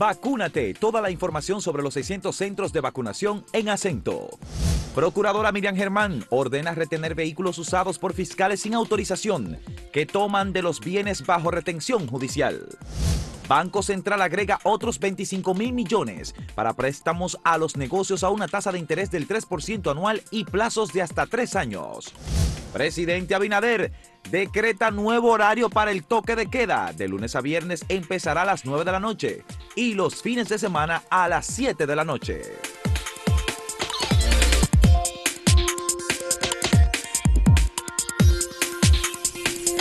Vacúnate. Toda la información sobre los 600 centros de vacunación en acento. Procuradora Miriam Germán ordena retener vehículos usados por fiscales sin autorización que toman de los bienes bajo retención judicial. Banco Central agrega otros 25 mil millones para préstamos a los negocios a una tasa de interés del 3% anual y plazos de hasta tres años. Presidente Abinader decreta nuevo horario para el toque de queda. De lunes a viernes empezará a las 9 de la noche y los fines de semana a las 7 de la noche.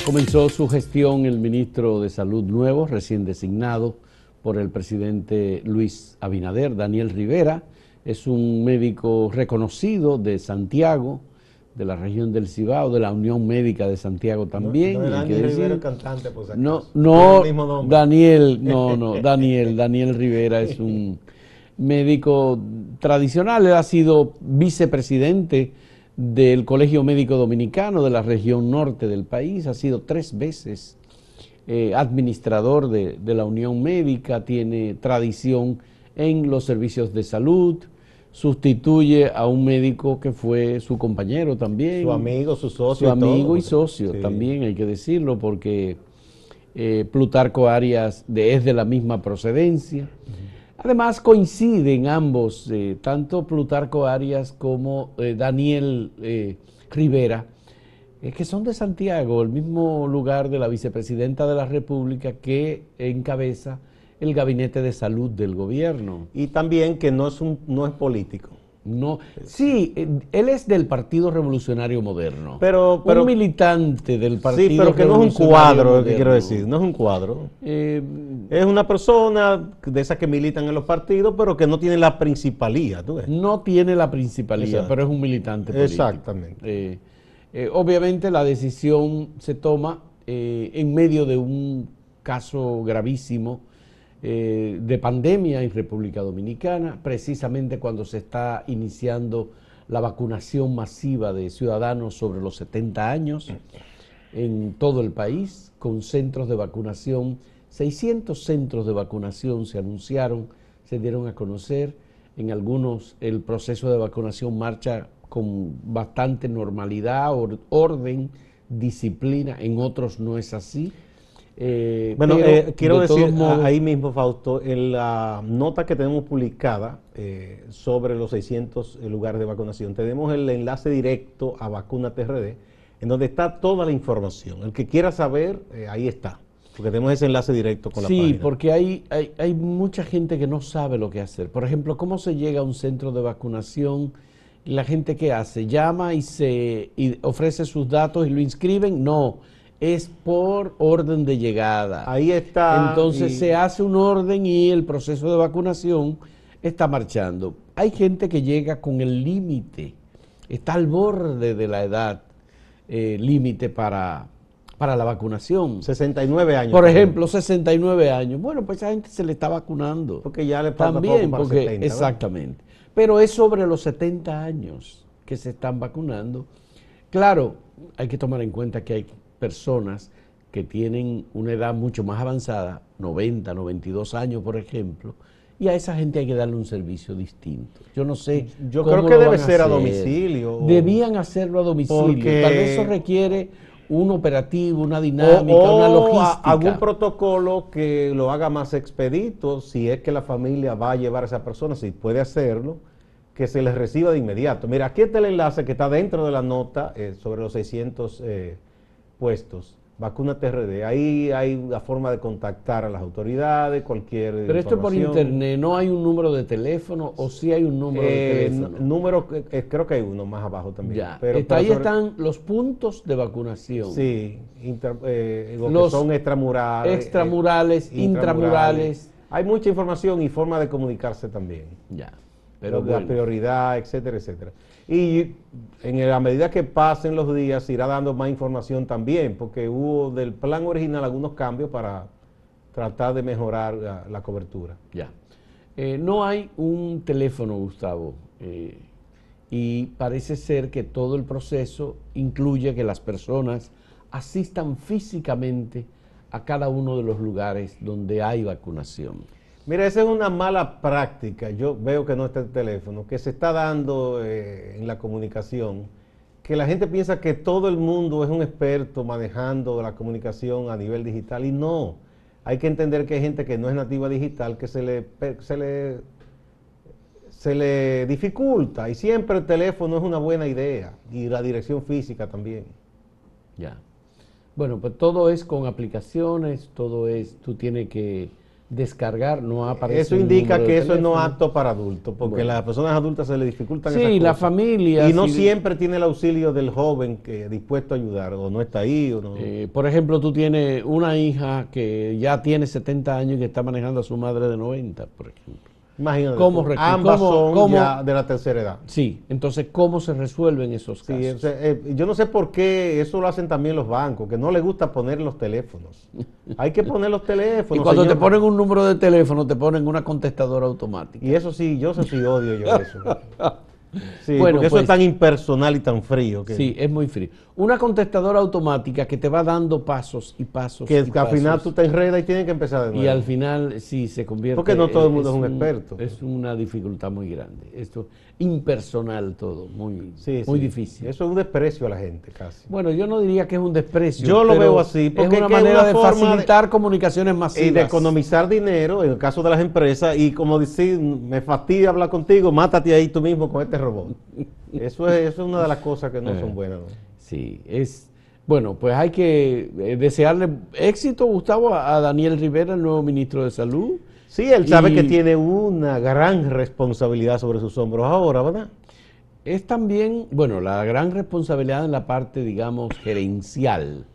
Comenzó su gestión el ministro de Salud nuevo, recién designado por el presidente Luis Abinader, Daniel Rivera. Es un médico reconocido de Santiago, de la región del Cibao, de la Unión Médica de Santiago también. No, no, Daniel Rivera es cantante, si No, no, Daniel, no, no, Daniel, Daniel Rivera es un médico tradicional, él ha sido vicepresidente del Colegio Médico Dominicano de la región norte del país, ha sido tres veces eh, administrador de, de, la Unión Médica, tiene tradición en los servicios de salud, sustituye a un médico que fue su compañero también. Su amigo, su socio. Su amigo y, socio sí. también, hay que decirlo, porque eh, Plutarco Arias de, es de la misma procedencia. Uh -huh. Además coinciden ambos, eh, tanto Plutarco Arias como eh, Daniel Rivera, que son de Santiago, el mismo lugar de la vicepresidenta de la República que encabeza el gabinete de salud del gobierno. Y también que no es, un, no es político. No, sí, él es del Partido Revolucionario Moderno. Pero, pero un militante del Partido Sí, pero que no es un cuadro, que quiero decir, no es un cuadro. Eh, es una persona de esas que militan en los partidos, pero que no tiene la principalía, ¿tú ves? No tiene la principalía, Exacto. pero es un militante político. Exactamente. Eh, eh, obviamente la decisión se toma en medio de un caso gravísimo eh, de pandemia en República Dominicana, precisamente cuando se está iniciando la vacunación masiva de ciudadanos sobre los 70 años en todo el país, con centros de vacunación, 600 centros de vacunación se anunciaron, se dieron a conocer, en algunos el proceso de vacunación marcha con bastante normalidad, or, orden, disciplina, en otros no es así. Eh, bueno, eh, quiero decir modos, ahí mismo, Fausto, en la nota que tenemos publicada eh, sobre los 600 lugares de vacunación, tenemos el enlace directo a Vacuna TRD, en donde está toda la información. El que quiera saber, eh, ahí está. Porque tenemos ese enlace directo con la página. Sí, porque hay, hay, hay, mucha gente que no sabe lo que hacer. Por ejemplo, ¿cómo se llega a un centro de vacunación? La gente que hace, llama y se y ofrece sus datos y lo inscriben. No es por orden de llegada. Ahí está. Entonces y... se hace un orden y el proceso de vacunación está marchando. Hay gente que llega con el límite, está al borde de la edad eh, límite para, para la vacunación. 69 años. Por ejemplo, 69 años. Bueno, pues esa gente se le está vacunando. Porque ya le falta También, poco para porque, 70, exactamente. Pero es sobre los 70 años que se están vacunando. Claro, hay que tomar en cuenta que hay personas que tienen una edad mucho más avanzada, 90, 92 años, por ejemplo, y a esa gente hay que darle un servicio distinto. Yo no sé. Yo creo que debe ser a, domicilio. Debían hacerlo a domicilio. Porque... Tal vez eso requiere un operativo, una dinámica, o, o una logística. algún protocolo que lo haga más expedito, si es que la familia va a llevar a esa persona, si puede hacerlo, que se les reciba de inmediato. Mira, aquí está el enlace que está dentro de la nota eh, sobre los 600 eh, puestos. Vacuna TRD, ahí hay la forma de contactar a las autoridades, cualquier. Pero esto por internet, ¿no hay un número de teléfono o sí hay un número eh, de teléfono? Número, eh, creo que hay uno más abajo también. Ya, pero, Está, ahí sobre... están los puntos de vacunación. Sí, inter, eh, los son extramurales. Extramurales, intramurales. Hay mucha información y forma de comunicarse también. Ya. Pero la bueno. prioridad, etcétera, etcétera. Y en la medida que pasen los días irá dando más información también, porque hubo del plan original algunos cambios para tratar de mejorar la, la cobertura. Ya. Eh, no hay un teléfono, Gustavo, eh, y parece ser que todo el proceso incluye que las personas asistan físicamente a cada uno de los lugares donde hay vacunación. Mira, esa es una mala práctica. Yo veo que no está el teléfono, que se está dando eh, en la comunicación, que la gente piensa que todo el mundo es un experto manejando la comunicación a nivel digital y no. Hay que entender que hay gente que no es nativa digital, que se le, se le, se le dificulta y siempre el teléfono es una buena idea y la dirección física también. Ya. Bueno, pues todo es con aplicaciones, todo es, tú tienes que descargar, no aparece. Eso indica que eso no es apto para adultos, porque a las personas adultas se le dificultan Sí, la familia. Y no siempre tiene el auxilio del joven que dispuesto a ayudar, o no está ahí. O no. Eh, por ejemplo, tú tienes una hija que ya tiene 70 años y que está manejando a su madre de 90, por ejemplo. Imagínate. ¿Cómo, ambas son ya de la tercera edad. Sí, entonces, ¿cómo se resuelven esos casos? Eh, yo no sé por qué eso lo hacen también los bancos, que no les gusta poner los teléfonos. Hay que poner los teléfonos. y cuando te ponen un número de teléfono, te ponen una contestadora automática. Y eso sí, yo sí odio yo eso. Sí, bueno, porque eso es pues, tan impersonal y tan frío. Que... Sí, es muy frío. Una contestadora automática que te va dando pasos y pasos. Que, y al final tú te enredas y tienes que empezar de nuevo. Y al final sí se convierte. Porque no todo el mundo es, un, experto. Es una dificultad muy grande. Esto impersonal todo, muy, muy difícil. Eso es un desprecio a la gente casi. Bueno, yo no diría que es un desprecio. Yo lo veo así. Porque es una manera de facilitar comunicaciones masivas. Y de economizar dinero en el caso de las empresas. Y como decir, me fastidia hablar contigo, mátate ahí tú mismo con este robot. Eso es, eso es una de las cosas que no son eh, buenas. Sí, es... Bueno, pues hay que eh, desearle éxito, Gustavo, a Daniel Rivera, el nuevo ministro de Salud Sí, él sabe que tiene una gran responsabilidad sobre sus hombros ahora, ¿verdad? Es también, bueno, la gran responsabilidad en la parte, digamos, gerencial,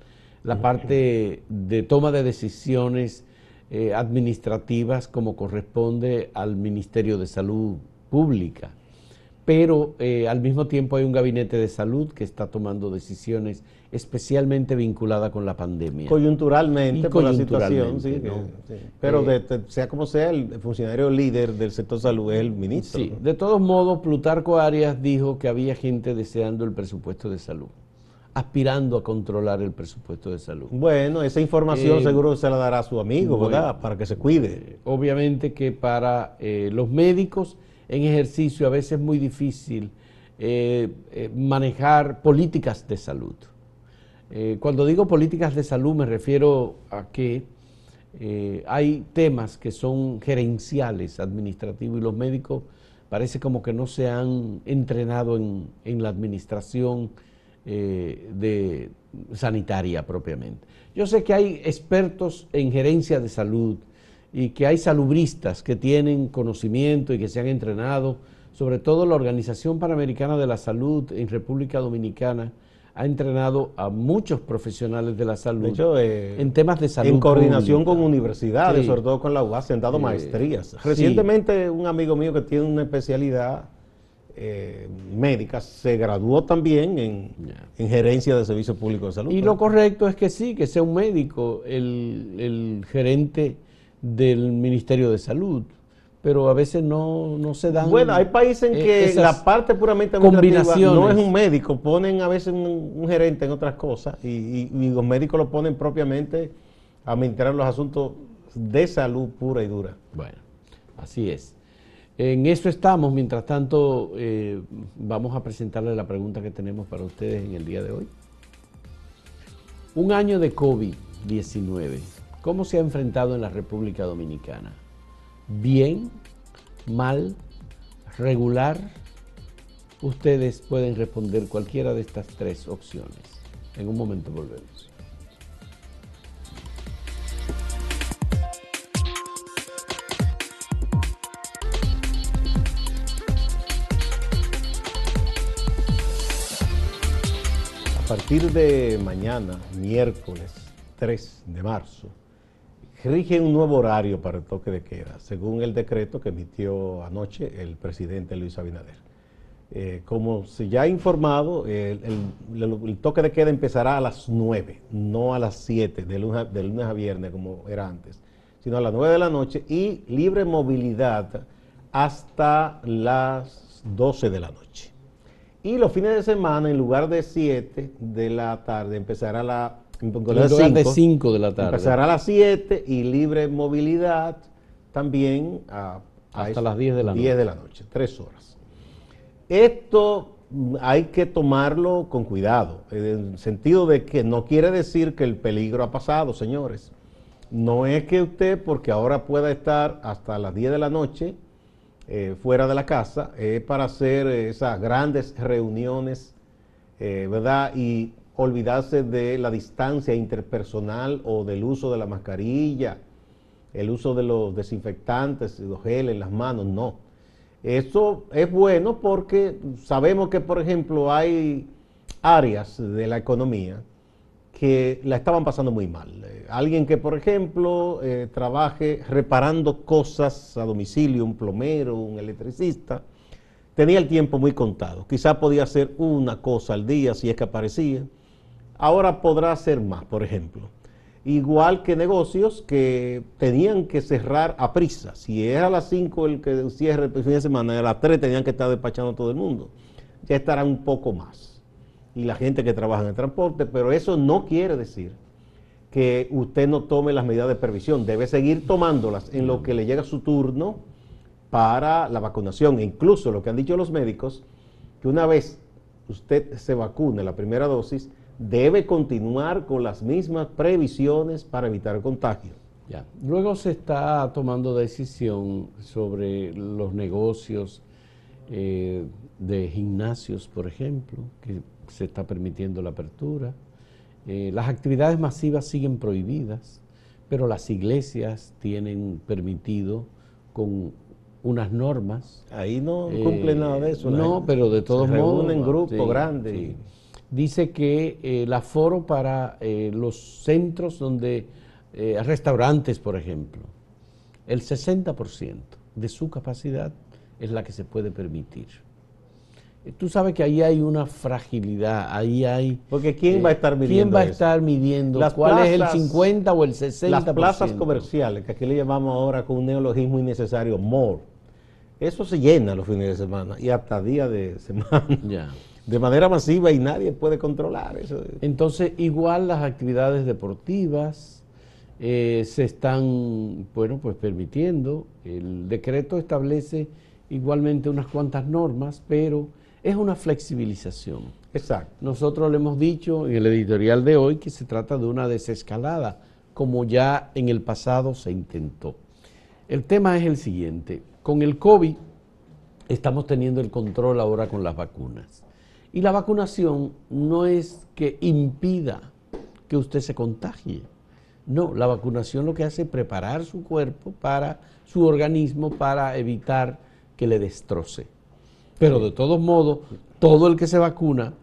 la parte de toma de decisiones eh, administrativas como corresponde al Ministerio de Salud Pública. Pero eh, al mismo tiempo hay un gabinete de salud que está tomando decisiones especialmente vinculada con la pandemia. Coyunturalmente, por la situación, sí, Pero eh, sea como sea, el funcionario líder del sector salud es el ministro. Sí, de todos modos, Plutarco Arias dijo que había gente deseando el presupuesto de salud aspirando a controlar el presupuesto de salud. Bueno, esa información eh, seguro se la dará a su amigo, ¿verdad? Para que se cuide. Eh, obviamente que para los médicos en ejercicio a veces es muy difícil manejar políticas de salud. Eh, cuando digo políticas de salud me refiero a que eh, hay temas que son gerenciales, administrativos, y los médicos parece como que no se han entrenado en, la administración eh, sanitaria propiamente. Yo sé que hay expertos en gerencia de salud y que hay salubristas que tienen conocimiento y que se han entrenado, sobre todo la Organización Panamericana de la Salud en República Dominicana, ha entrenado a muchos profesionales de la salud eh, en temas de salud. En coordinación con universidades, sobre todo con la UAS, se han dado maestrías. Recientemente un amigo mío que tiene una especialidad eh, médica se graduó también en, en, gerencia de servicios públicos de salud. Y lo correcto es que sí, que sea un médico el, el gerente del Ministerio de Salud pero a veces no, se dan. Bueno, hay países en que la parte puramente administrativa no es un médico, ponen a veces un, gerente en otras cosas y, los médicos lo ponen propiamente a administrar los asuntos de salud pura y dura. Bueno, así es. En eso estamos, mientras tanto eh, vamos a presentarle la pregunta que tenemos para ustedes en el día de hoy. Un año de COVID-19, ¿cómo se ha enfrentado en la República Dominicana? bien, mal, regular, ustedes pueden responder cualquiera de estas tres opciones. En un momento volvemos. A partir de mañana, miércoles 3 de marzo, rige un nuevo horario para el toque de queda, según el decreto que emitió anoche el presidente Luis Abinader. Eh, como se ya ha informado, el, toque de queda empezará a las 9, no a las 7 de lunes, de lunes a viernes como era antes, sino a las 9 de la noche y libre movilidad hasta las 12 de la noche. Y los fines de semana, en lugar de 7 de la tarde, empezará la en de 5 de la tarde. Empezará a las 7 y libre movilidad también a, hasta las 10 de la 10 de la noche, tres horas. Esto mm, hay que tomarlo con cuidado, en el sentido de que no quiere decir que el peligro ha pasado, señores. No es que usted, porque ahora pueda estar hasta las 10 de la noche eh, fuera de la casa, es para hacer esas grandes reuniones, eh, ¿verdad? Y olvidarse de la distancia interpersonal o del uso de la mascarilla, el uso de los desinfectantes, los geles en las manos, no. Eso es bueno porque sabemos que, por ejemplo, hay áreas de la economía que la estaban pasando muy mal. Eh, alguien que, por ejemplo, eh, trabaje reparando cosas a domicilio, un plomero, un electricista, tenía el tiempo muy contado. Quizá podía hacer una cosa al día si es que aparecía. Ahora podrá hacer más, por ejemplo. Igual que negocios que tenían que cerrar a prisa. Si es a las 5 el que cierre el fin de semana, a las 3 tenían que estar despachando todo el mundo. Ya estarán un poco más y la gente que trabaja en el transporte, pero eso no quiere decir que usted no tome las medidas de previsión, debe seguir tomándolas en lo que le llega su turno para la vacunación. Incluso lo que han dicho los médicos, que una vez usted se vacune la primera dosis, debe continuar con las mismas previsiones para evitar contagio. Ya. Luego se está tomando decisión sobre los negocios eh, de gimnasios, por ejemplo, que se está permitiendo la apertura. Eh, las actividades masivas siguen prohibidas, pero las iglesias tienen permitido con unas normas. Ahí no eh, cumple nada de eso. No, pero de todos se modos. en grupos grandes. Dice que el aforo para eh, los centros donde, restaurantes por ejemplo, el 60% de su capacidad es la que se puede permitir. Tú sabes que ahí hay una fragilidad, ahí hay... Porque ¿quién va a estar midiendo ¿Quién va a estar midiendo cuál es el 50 o el 60%? Las plazas comerciales, que aquí le llamamos ahora con un neologismo innecesario, more. Eso se llena los fines de semana y hasta día de semana. Ya. De manera masiva y nadie puede controlar eso. Entonces, igual las actividades deportivas eh, se están, bueno, pues permitiendo. El decreto establece igualmente unas cuantas normas, pero es una flexibilización. Exacto. Nosotros le hemos dicho en el editorial de hoy que se trata de una desescalada, como ya en el pasado se intentó. El tema es el siguiente, con el COVID estamos teniendo el control ahora con las vacunas. Y la vacunación no es que impida que usted se contagie. No, la vacunación lo que hace es preparar su cuerpo para su organismo para evitar que le destroce. Pero de todos modos, todo el que se vacuna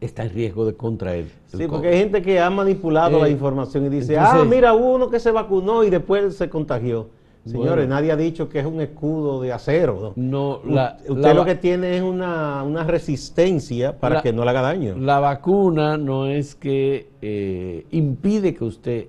está en riesgo de contraer. sí, porque hay gente que ha manipulado la eh, información y dice, ah, mira, uno que se vacunó y después se contagió. Señores, nadie ha dicho que es un escudo de acero. No, usted lo que tiene es una, resistencia para que no le haga daño. La vacuna no es que eh, impide que usted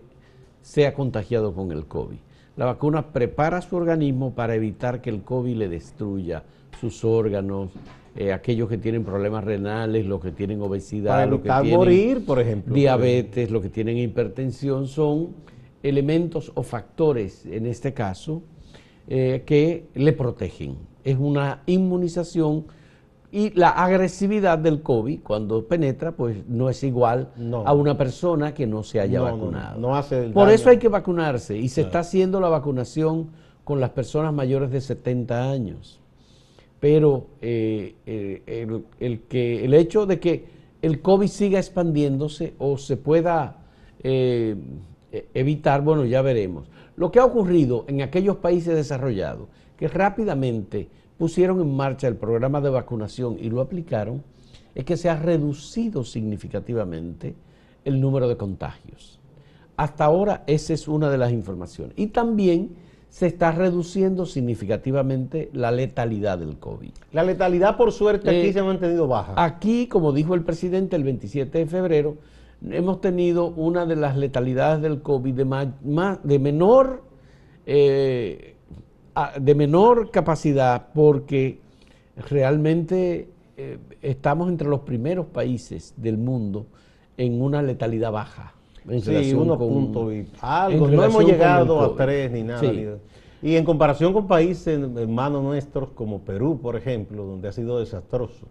sea contagiado con el COVID. La vacuna prepara su organismo para evitar que el COVID le destruya sus órganos, eh, aquellos que tienen problemas renales, los que tienen obesidad, los que tienen morir, por ejemplo, diabetes, los que tienen hipertensión, son elementos o factores, en este caso, eh, que le protegen. Es una inmunización y la agresividad del COVID, cuando penetra, pues no es igual a una persona que no se haya vacunado. No, hace Por eso hay que vacunarse y se está haciendo la vacunación con las personas mayores de 70 años pero eh, eh, el, que, el hecho de que el COVID siga expandiéndose o se pueda eh, evitar, bueno, ya veremos. Lo que ha ocurrido en aquellos países desarrollados, que rápidamente pusieron en marcha el programa de vacunación y lo aplicaron, es que se ha reducido significativamente el número de contagios. Hasta ahora esa es una de las informaciones. Y también se está reduciendo significativamente la letalidad del COVID. La letalidad, por suerte, aquí eh, se ha mantenido baja. Aquí, como dijo el presidente el 27 de febrero, hemos tenido una de las letalidades del COVID de, de menor, eh, de menor capacidad porque realmente eh, estamos entre los primeros países del mundo en una letalidad baja sí, uno punto y algo. No hemos llegado a tres ni nada. Y en comparación con países hermanos nuestros como Perú, por ejemplo, donde ha sido desastroso,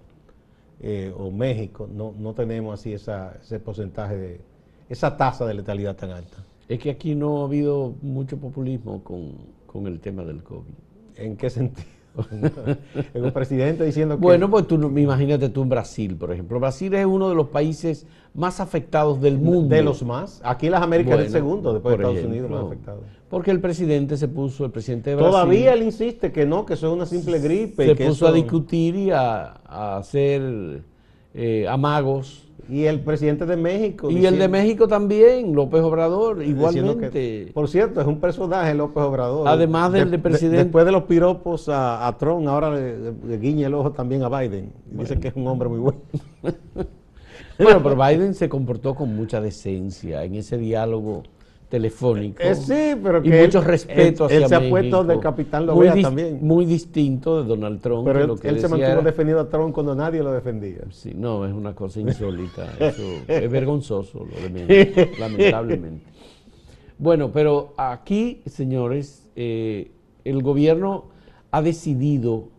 eh, o México, no, no tenemos así esa, ese porcentaje, de, esa tasa de letalidad tan alta. Es que aquí no ha habido mucho populismo con, con el tema del COVID. ¿En qué sentido? el presidente diciendo que... Bueno, pues tú imagínate tú en Brasil, por ejemplo. Brasil es uno de los países más afectados del mundo. De los más. Aquí las Américas es el segundo, después de Estados Unidos más afectado. Porque el presidente se puso, el presidente de Brasil... Todavía él insiste que no, que eso es una simple gripe. Se puso a discutir y a, hacer eh, amagos y el presidente de México. Y el de México también, López Obrador, igualmente. por cierto, es un personaje López Obrador. Además del de, presidente. después de los piropos a, Trump, ahora le, guiña el ojo también a Biden. Dice que es un hombre muy bueno. bueno, pero Biden se comportó con mucha decencia en ese diálogo telefónico. Eh, sí, pero que y mucho respeto él, él se ha puesto del capitán Lovea también. Muy distinto de Donald Trump. Pero él, se mantuvo defendido a Trump cuando nadie lo defendía. Sí, no, es una cosa insólita. Eso es vergonzoso, lo de lamentablemente. Bueno, pero aquí, señores, eh, el gobierno ha decidido,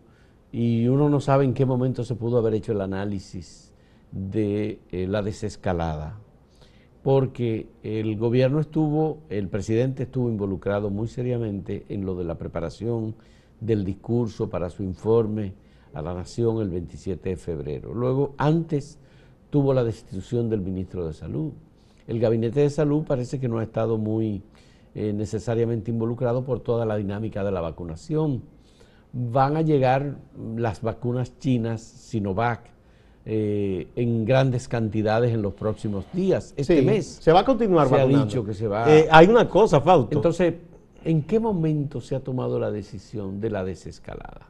y uno no sabe en qué momento se pudo haber hecho el análisis de eh, la desescalada porque el gobierno estuvo, el presidente estuvo involucrado muy seriamente en lo de la preparación del discurso para su informe a la nación el 27 de febrero. Luego, antes tuvo la destitución del ministro de Salud. El gabinete de salud parece que no ha estado muy eh, necesariamente involucrado por toda la dinámica de la vacunación. Van a llegar las vacunas chinas Sinovac eh, en grandes cantidades en los próximos días, este mes. Se va a continuar se ha dicho que se va. Eh, hay una cosa, Fausto. Entonces, ¿en qué momento se ha tomado la decisión de la desescalada?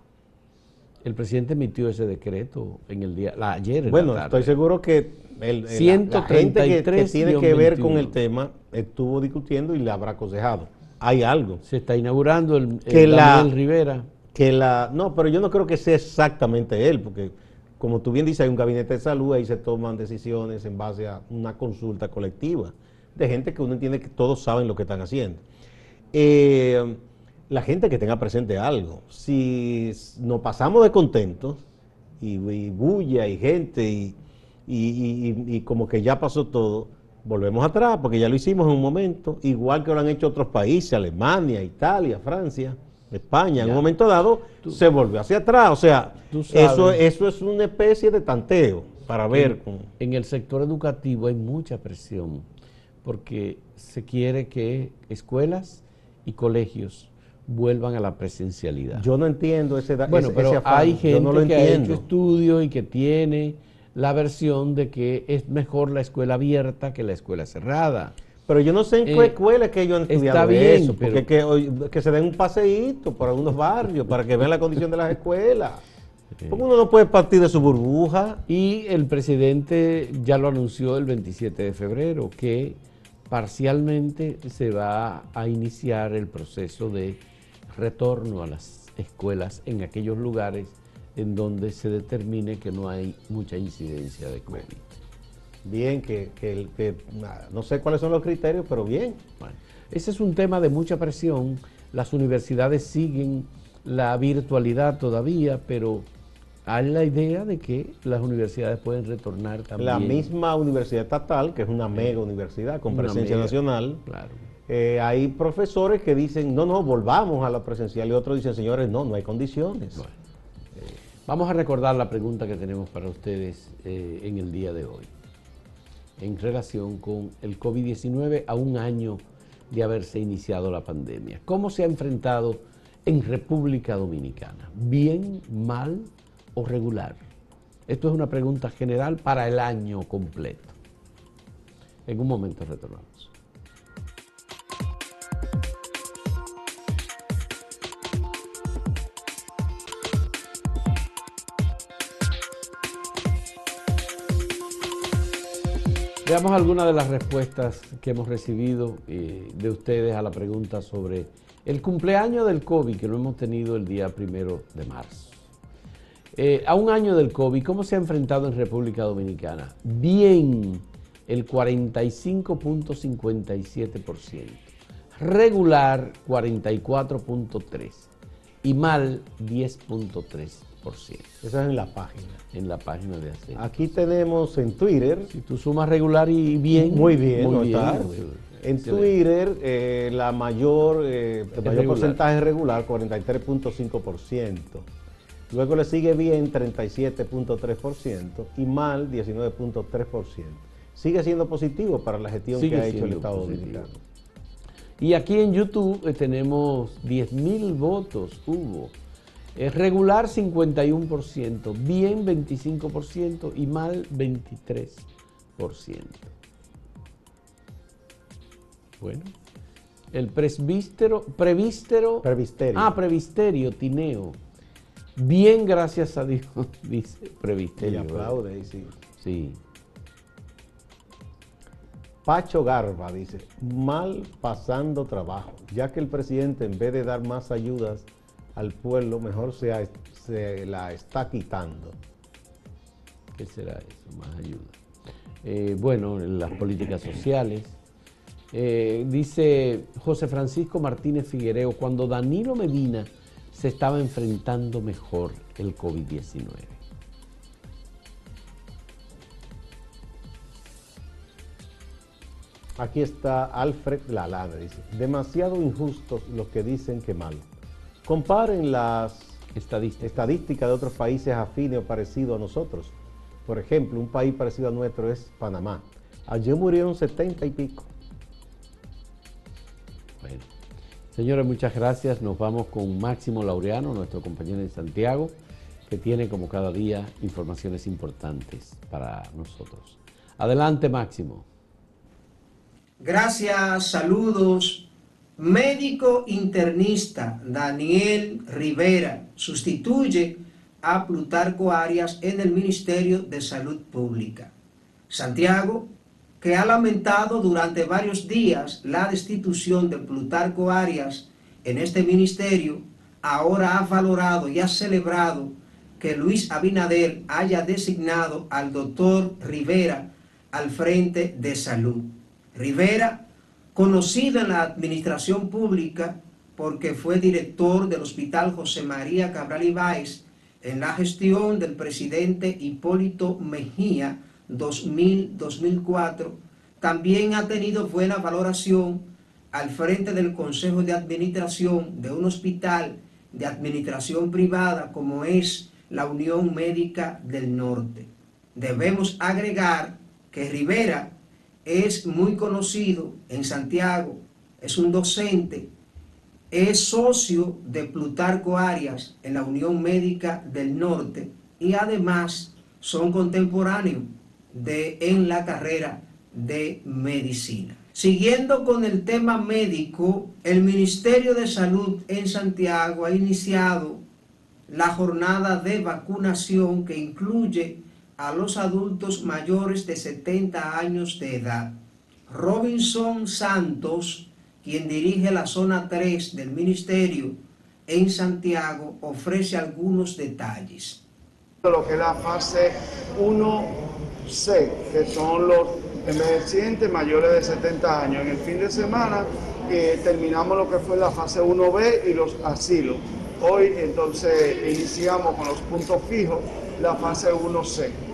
El presidente emitió ese decreto en el día, la, ayer. bueno, estoy seguro que el, la, gente que, tiene que ver con el tema estuvo discutiendo y le habrá aconsejado. Hay algo. Se está inaugurando el, que la, Rivera. Que la, no, pero yo no creo que sea exactamente él, porque como tú bien dices, hay un gabinete de salud, ahí se toman decisiones en base a una consulta colectiva de gente que uno entiende que todos saben lo que están haciendo. Eh, la gente que tenga presente algo, si nos pasamos de contentos y, bulla y gente y, y, como que ya pasó todo, volvemos atrás porque ya lo hicimos en un momento, igual que lo han hecho otros países, Alemania, Italia, Francia. España en un momento dado se volvió hacia atrás. O sea, eso, eso es una especie de tanteo para ver. En, el sector educativo hay mucha presión porque se quiere que escuelas y colegios vuelvan a la presencialidad. Yo no entiendo ese Bueno, pero hay gente que ha hecho estudios y que tiene la versión de que es mejor la escuela abierta que la escuela cerrada. Pero yo no sé en qué eh, escuela que ellos han estudiado eso, porque que, se den un paseíto por algunos barrios para que vean la condición de las escuelas. Porque uno no puede partir de su burbuja. Y el presidente ya lo anunció el 27 de febrero, que parcialmente se va a iniciar el proceso de retorno a las escuelas en aquellos lugares en donde se determine que no hay mucha incidencia de COVID bien, que, no sé cuáles son los criterios, pero bien. ese es un tema de mucha presión. Las universidades siguen la virtualidad todavía, pero hay la idea de que las universidades pueden retornar también. La misma universidad estatal, que es una mega universidad con presencia nacional, claro. Eh, hay profesores que dicen, no, no, volvamos a la presencial, y otros dicen, señores, no, no hay condiciones. Vamos a recordar la pregunta que tenemos para ustedes eh, en el día de hoy en relación con el COVID-19 a un año de haberse iniciado la pandemia. ¿Cómo se ha enfrentado en República Dominicana? ¿Bien, mal o regular? Esto es una pregunta general para el año completo. En un momento retornamos. Veamos algunas de las respuestas que hemos recibido eh, de ustedes a la pregunta sobre el cumpleaños del COVID que lo hemos tenido el día primero de marzo. Eh, a un año del COVID, ¿cómo se ha enfrentado en República Dominicana? Bien, el 45.57%. regular 44.3 y mal 10.3%. Eso es en la página. En la página de Hacienda. Aquí tenemos en Twitter. Si tú sumas regular y bien. Muy bien, muy bien. En Twitter, eh, la mayor, eh, el mayor porcentaje regular, 43.5%. Luego le sigue bien 37.3% y mal 19.3%. Sigue siendo positivo para la gestión que ha hecho el Estado Dominicano. Y aquí en YouTube eh, tenemos 10.000 votos, hubo. Es regular 51%, bien 25% y mal 23%. Bueno, el presbítero, prevístero. Previsterio. Ah, previsterio, Tineo. Bien, gracias a Dios, dice previsterio. Y aplaude, sí. Sí. Pacho Garba dice, mal pasando trabajo, ya que el presidente en vez de dar más ayudas al pueblo, mejor se, se la está quitando. ¿Qué será eso? Más ayuda. Eh, bueno, en las políticas sociales. Eh, dice José Francisco Martínez Figuereo, cuando Danilo Medina se estaba enfrentando mejor el COVID-19. Aquí está Alfred Lalana, dice, demasiado injustos los que dicen que mal. Comparen las estadísticas de otros países afines o parecidos a nosotros. Por ejemplo, un país parecido a nuestro es Panamá. Allí murieron 70 y pico. Bueno, señores, muchas gracias. Nos vamos con Máximo Laureano, nuestro compañero de Santiago, que tiene como cada día informaciones importantes para nosotros. Adelante, Máximo. Gracias, saludos. Médico internista Daniel Rivera sustituye a Plutarco Arias en el Ministerio de Salud Pública. Santiago, que ha lamentado durante varios días la destitución de Plutarco Arias en este ministerio, ahora ha valorado y ha celebrado que Luis Abinader haya designado al doctor Rivera al frente de salud. Rivera, conocido en la administración pública porque fue director del Hospital José María Cabral Ibáez en la gestión del presidente Hipólito Mejía 2000-2004, también ha tenido buena valoración al frente del Consejo de Administración de un hospital de administración privada como es la Unión Médica del Norte. Debemos agregar que Rivera es muy conocido en Santiago, es un docente, es socio de Plutarco Arias en la Unión Médica del Norte y además son contemporáneos de, en la carrera de medicina. Siguiendo con el tema médico, el Ministerio de Salud en Santiago ha iniciado la jornada de vacunación que incluye a los adultos mayores de 70 años de edad. Robinson Santos, quien dirige la zona 3 del ministerio en Santiago, ofrece algunos detalles. Lo que es la fase 1C, que son los envejecientes mayores de 70 años. En el fin de semana eh, terminamos lo que fue la fase 1B y los asilos. Hoy entonces iniciamos con los puntos fijos la fase 1C.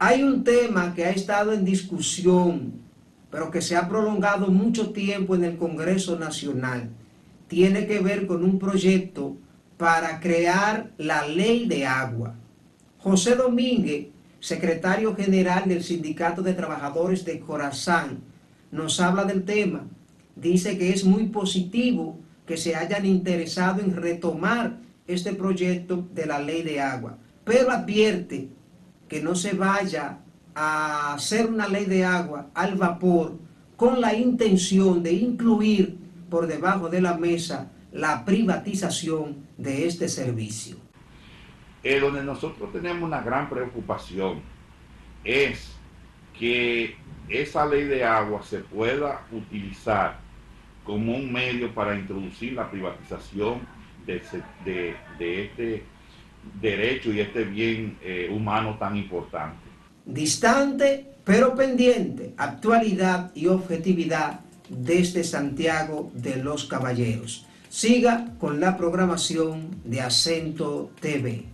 Hay un tema que ha estado en discusión, pero que se ha prolongado mucho tiempo en el Congreso Nacional. Tiene que ver con un proyecto para crear la ley de agua. José Domínguez, secretario general del Sindicato de Trabajadores de Corazán, nos habla del tema. Dice que es muy positivo que se hayan interesado en retomar este proyecto de la ley de agua, pero advierte que no se vaya a hacer una ley de agua al vapor con la intención de incluir por debajo de la mesa la privatización de este servicio. Eh, donde nosotros tenemos una gran preocupación es que esa ley de agua se pueda utilizar como un medio para introducir la privatización de, de este derecho y este bien eh, humano tan importante. Distante pero pendiente, actualidad y objetividad desde Santiago de los Caballeros. Siga con la programación de Acento TV.